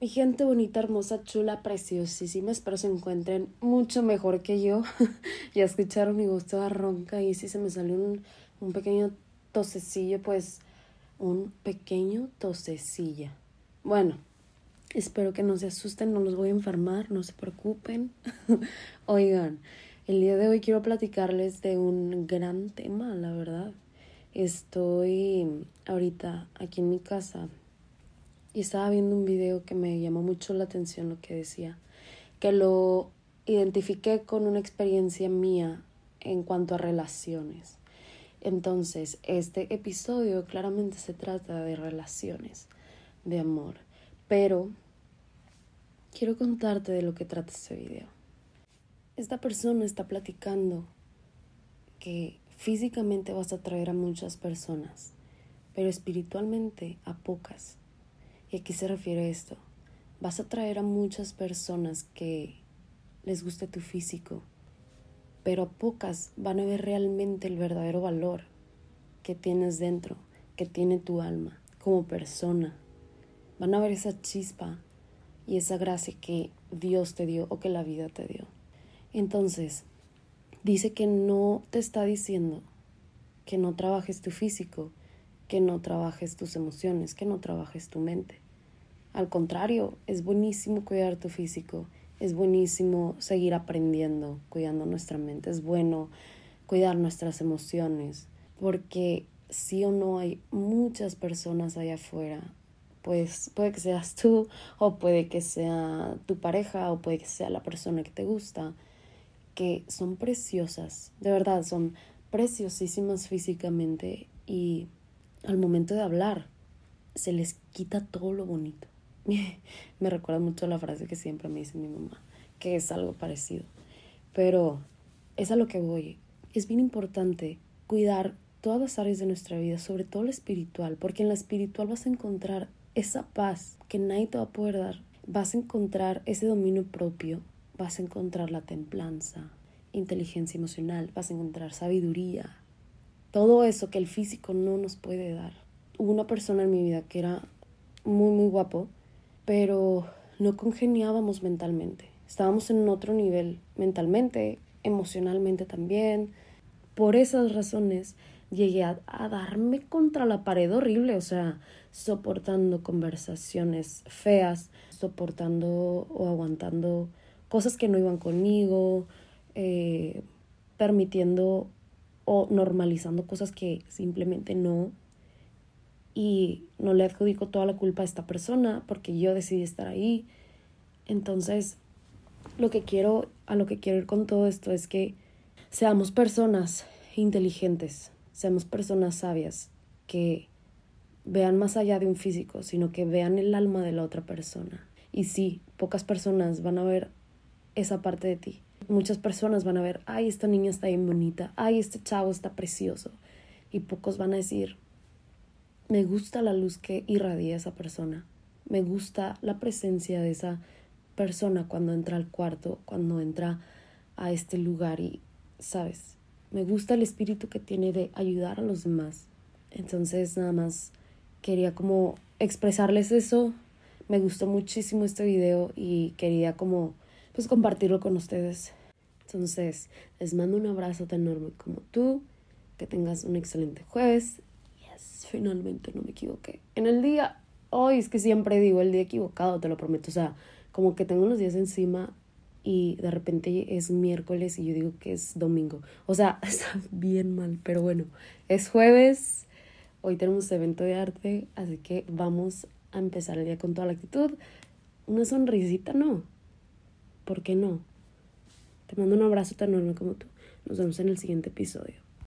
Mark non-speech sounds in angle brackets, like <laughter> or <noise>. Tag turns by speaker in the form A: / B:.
A: Mi gente bonita, hermosa, chula, preciosísima. Espero se encuentren mucho mejor que yo. <laughs> ya escucharon mi voz toda ronca y si se me salió un, un pequeño tosecillo, pues un pequeño tosecilla. Bueno, espero que no se asusten, no los voy a enfermar, no se preocupen. <laughs> Oigan, el día de hoy quiero platicarles de un gran tema, la verdad. Estoy ahorita aquí en mi casa y estaba viendo un video que me llamó mucho la atención lo que decía, que lo identifiqué con una experiencia mía en cuanto a relaciones. Entonces, este episodio claramente se trata de relaciones, de amor, pero quiero contarte de lo que trata este video. Esta persona está platicando que físicamente vas a atraer a muchas personas, pero espiritualmente a pocas. ¿Y a qué se refiere esto? Vas a atraer a muchas personas que les guste tu físico, pero pocas van a ver realmente el verdadero valor que tienes dentro, que tiene tu alma como persona. Van a ver esa chispa y esa gracia que Dios te dio o que la vida te dio. Entonces, dice que no te está diciendo que no trabajes tu físico, que no trabajes tus emociones, que no trabajes tu mente. Al contrario, es buenísimo cuidar tu físico, es buenísimo seguir aprendiendo, cuidando nuestra mente, es bueno cuidar nuestras emociones, porque sí o no hay muchas personas allá afuera, pues puede que seas tú o puede que sea tu pareja o puede que sea la persona que te gusta, que son preciosas, de verdad, son preciosísimas físicamente y al momento de hablar se les quita todo lo bonito. <laughs> me recuerda mucho la frase que siempre me dice mi mamá, que es algo parecido. Pero es a lo que voy. Es bien importante cuidar todas las áreas de nuestra vida, sobre todo la espiritual, porque en la espiritual vas a encontrar esa paz que nadie te va a poder dar. Vas a encontrar ese dominio propio, vas a encontrar la templanza, inteligencia emocional, vas a encontrar sabiduría, todo eso que el físico no nos puede dar. Hubo una persona en mi vida que era muy, muy guapo, pero no congeniábamos mentalmente. Estábamos en otro nivel mentalmente, emocionalmente también. Por esas razones llegué a, darme contra la pared horrible, o sea, soportando conversaciones feas, soportando o aguantando cosas que no iban conmigo, eh, permitiendo o normalizando cosas que simplemente no. Y no le adjudico toda la culpa a esta persona porque yo decidí estar ahí. Entonces, lo que quiero, a lo que quiero ir con todo esto es que seamos personas inteligentes, seamos personas sabias, que vean más allá de un físico, sino que vean el alma de la otra persona. Y sí, pocas personas van a ver esa parte de ti, muchas personas van a ver, ay, esta niña está bien bonita, ay, este chavo está precioso. Y pocos van a decir, me gusta la luz que irradia esa persona, me gusta la presencia de esa persona cuando entra al cuarto, cuando entra a este lugar y, sabes, me gusta el espíritu que tiene de ayudar a los demás. Entonces, nada más quería como expresarles eso. Me gustó muchísimo este video y quería como pues compartirlo con ustedes. Entonces, les mando un abrazo tan enorme como tú. Que tengas un excelente jueves. Yes, finalmente no me equivoqué. En el día, hoy es que siempre digo el día equivocado, te lo prometo. O sea, como que tengo unos días encima y de repente es miércoles y yo digo que es domingo. O sea, <laughs> está bien mal, pero bueno, es jueves. Hoy tenemos evento de arte, así que vamos a empezar el día con toda la actitud. Una sonrisita, no. ¿Por qué no? Te mando un abrazo tan enorme como tú. Nos vemos en el siguiente episodio.